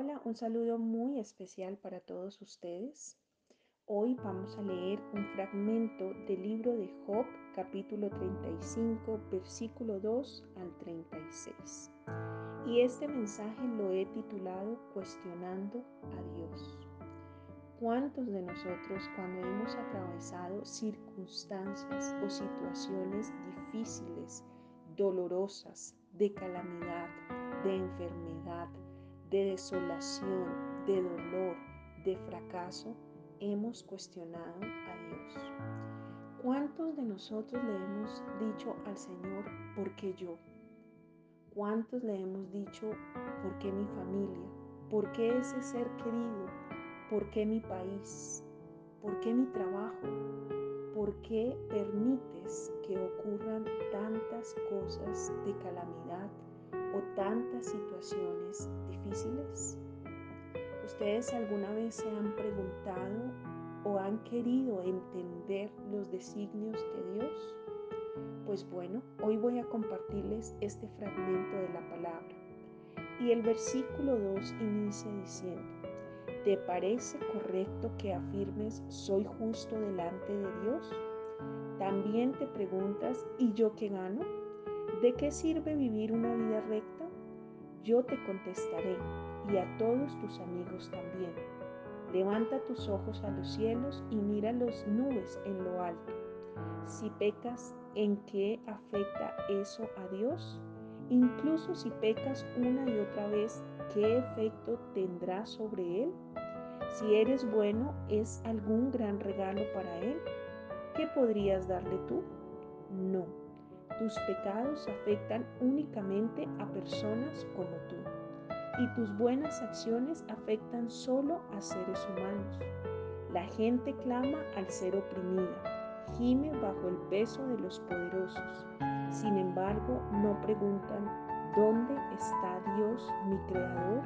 Hola, un saludo muy especial para todos ustedes. Hoy vamos a leer un fragmento del libro de Job, capítulo 35, versículo 2 al 36. Y este mensaje lo he titulado Cuestionando a Dios. ¿Cuántos de nosotros cuando hemos atravesado circunstancias o situaciones difíciles, dolorosas, de calamidad, de enfermedad, de desolación, de dolor, de fracaso, hemos cuestionado a Dios. ¿Cuántos de nosotros le hemos dicho al Señor, ¿por qué yo? ¿Cuántos le hemos dicho, ¿por qué mi familia? ¿Por qué ese ser querido? ¿Por qué mi país? ¿Por qué mi trabajo? ¿Por qué permites que ocurran tantas cosas de calamidad, o tantas situaciones difíciles? ¿Ustedes alguna vez se han preguntado o han querido entender los designios de Dios? Pues bueno, hoy voy a compartirles este fragmento de la palabra. Y el versículo 2 inicia diciendo, ¿te parece correcto que afirmes soy justo delante de Dios? También te preguntas, ¿y yo qué gano? ¿De qué sirve vivir una vida recta? Yo te contestaré y a todos tus amigos también. Levanta tus ojos a los cielos y mira las nubes en lo alto. Si pecas, ¿en qué afecta eso a Dios? Incluso si pecas una y otra vez, ¿qué efecto tendrá sobre Él? Si eres bueno, ¿es algún gran regalo para Él? ¿Qué podrías darle tú? No tus pecados afectan únicamente a personas como tú y tus buenas acciones afectan solo a seres humanos. La gente clama al ser oprimida, gime bajo el peso de los poderosos. Sin embargo, no preguntan, ¿dónde está Dios, mi Creador,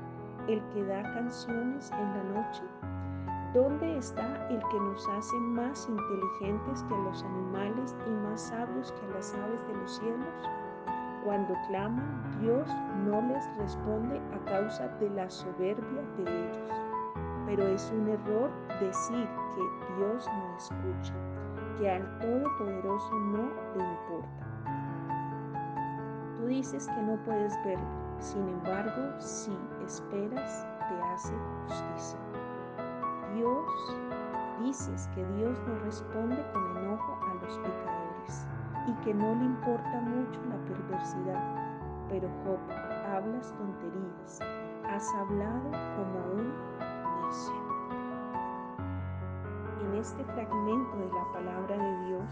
el que da canciones en la noche? ¿Dónde está el que nos hace más inteligentes que los animales y más sabios que las aves de los cielos? Cuando claman, Dios no les responde a causa de la soberbia de ellos. Pero es un error decir que Dios no escucha, que al Todopoderoso no le importa. Tú dices que no puedes verlo, sin embargo, si esperas, te hace justicia. Dices que Dios no responde con enojo a los pecadores y que no le importa mucho la perversidad. Pero Job, hablas tonterías, has hablado como un necio. En este fragmento de la palabra de Dios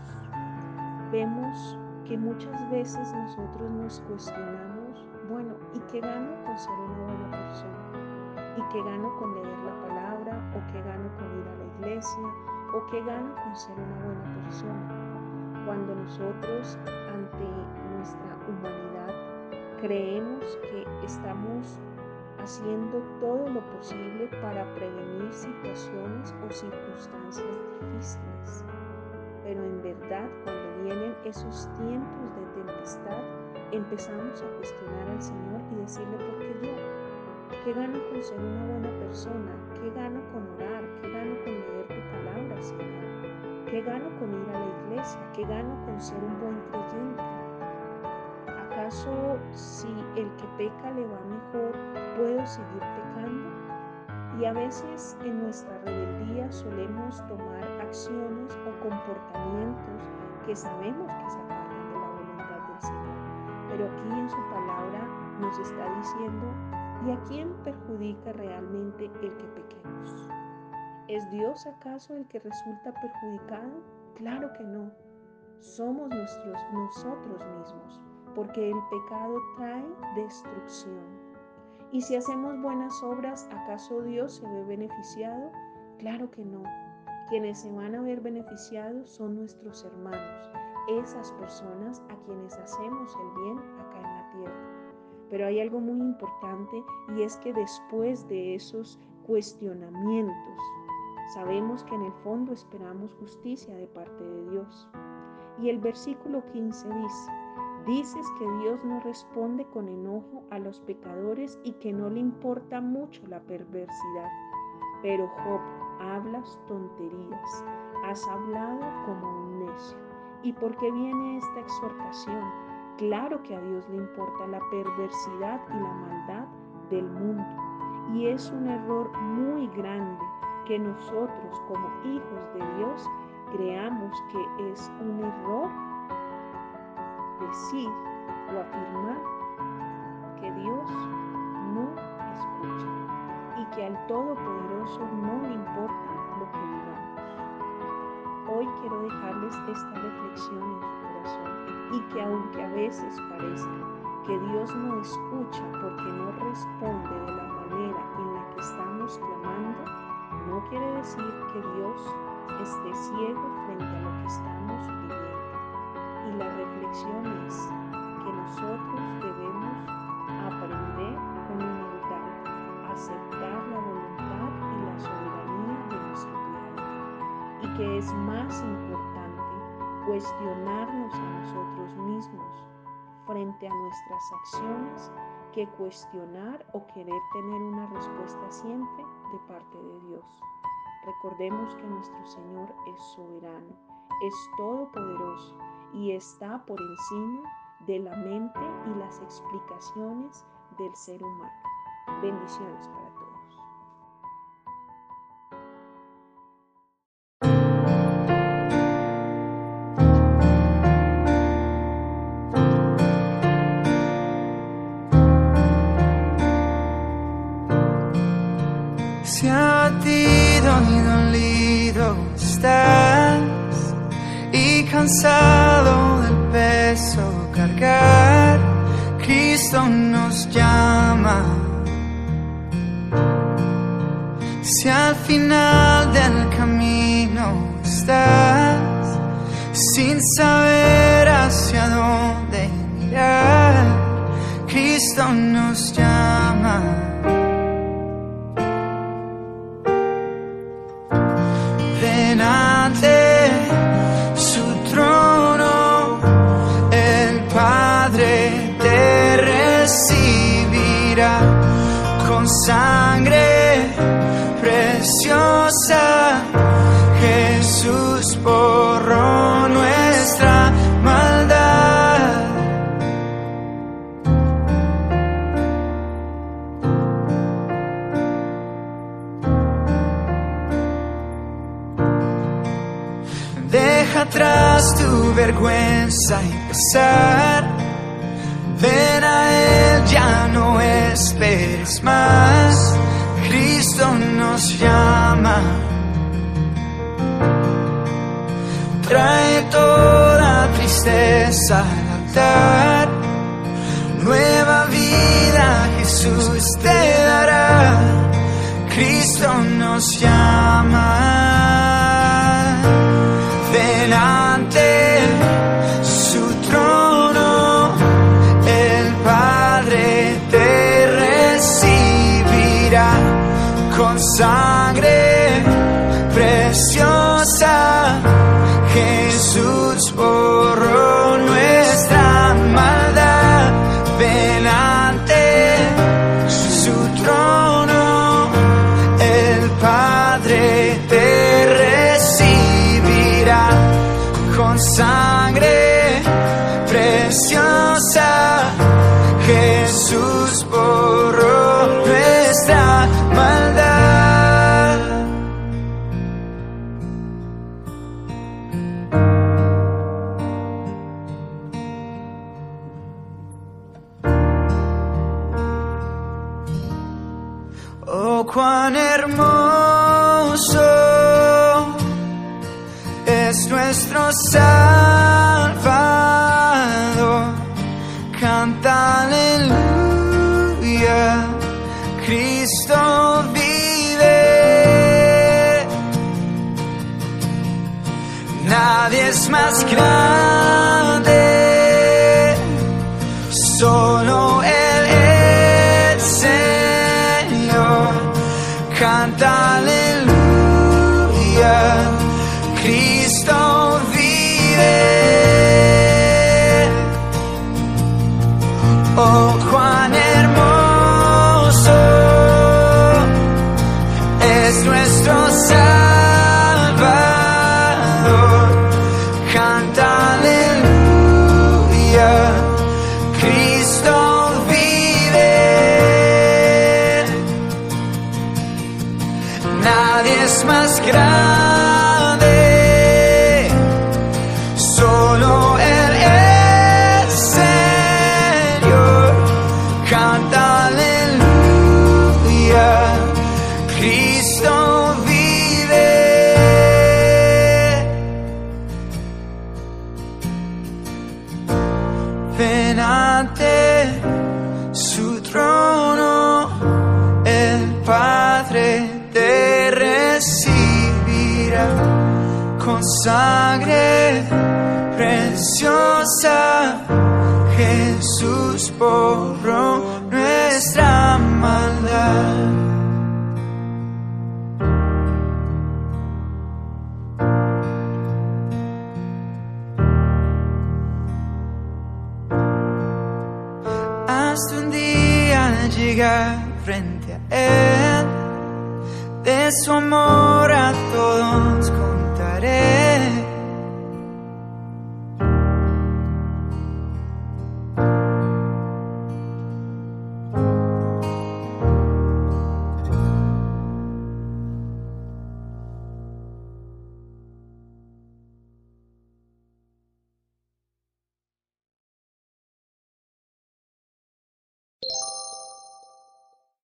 vemos que muchas veces nosotros nos cuestionamos, bueno, ¿y qué gano con ser una buena persona? ¿Y qué gano con leer la palabra? O qué gano con ir a la iglesia o qué gano con ser una buena persona. Cuando nosotros ante nuestra humanidad creemos que estamos haciendo todo lo posible para prevenir situaciones o circunstancias difíciles. Pero en verdad cuando vienen esos tiempos de tempestad, empezamos a cuestionar al Señor y decirle, ¿por qué yo? ¿Qué gano con ser una buena persona? ¿Qué gano con orar? ¿Qué gano con leer tu palabra, Señor? ¿Qué gano con ir a la iglesia? ¿Qué gano con ser un buen creyente? ¿Acaso si el que peca le va mejor, puedo seguir pecando? Y a veces en nuestra rebeldía solemos tomar acciones o comportamientos que sabemos que se apartan de la voluntad del Señor. Pero aquí en su palabra nos está diciendo ¿Y a quién perjudica realmente el que pequemos? ¿Es Dios acaso el que resulta perjudicado? Claro que no. Somos nosotros mismos, porque el pecado trae destrucción. ¿Y si hacemos buenas obras, acaso Dios se ve beneficiado? Claro que no. Quienes se van a ver beneficiados son nuestros hermanos, esas personas a quienes hacemos el bien acá en la tierra. Pero hay algo muy importante y es que después de esos cuestionamientos, sabemos que en el fondo esperamos justicia de parte de Dios. Y el versículo 15 dice, Dices que Dios no responde con enojo a los pecadores y que no le importa mucho la perversidad. Pero Job, hablas tonterías, has hablado como un necio. ¿Y por qué viene esta exhortación? Claro que a Dios le importa la perversidad y la maldad del mundo. Y es un error muy grande que nosotros como hijos de Dios creamos que es un error decir o afirmar que Dios no escucha y que al Todopoderoso no le importa lo que digamos. Hoy quiero dejarles esta reflexión en su corazón y que aunque a veces parezca que Dios no escucha porque no responde de la manera en quiere decir que Dios esté ciego frente a lo que estamos viviendo. Y la reflexión es que nosotros debemos aprender con humildad aceptar la voluntad y la soberanía de nuestro Creador. Y que es más importante cuestionarnos a nosotros mismos frente a nuestras acciones que cuestionar o querer tener una respuesta siempre de parte de Dios. Recordemos que nuestro Señor es soberano, es todopoderoso y está por encima de la mente y las explicaciones del ser humano. Bendiciones para Nos llama. Si al final del camino estás sin saber hacia dónde vergüenza y pesar. Ven a Él, ya no esperes más. Cristo nos llama. Trae toda tristeza al altar. Nueva vida Jesús te dará. Cristo nos llama. Salvador. Canta aleluya, Cristo vive. Nadie es más grande, más grande. Solo Él es Señor. Canta aleluya. Cristo vive. Ven ante su trono. Sangre preciosa. Jesús borró nuestra maldad. Hasta un día llegar frente a Él, de su amor a todos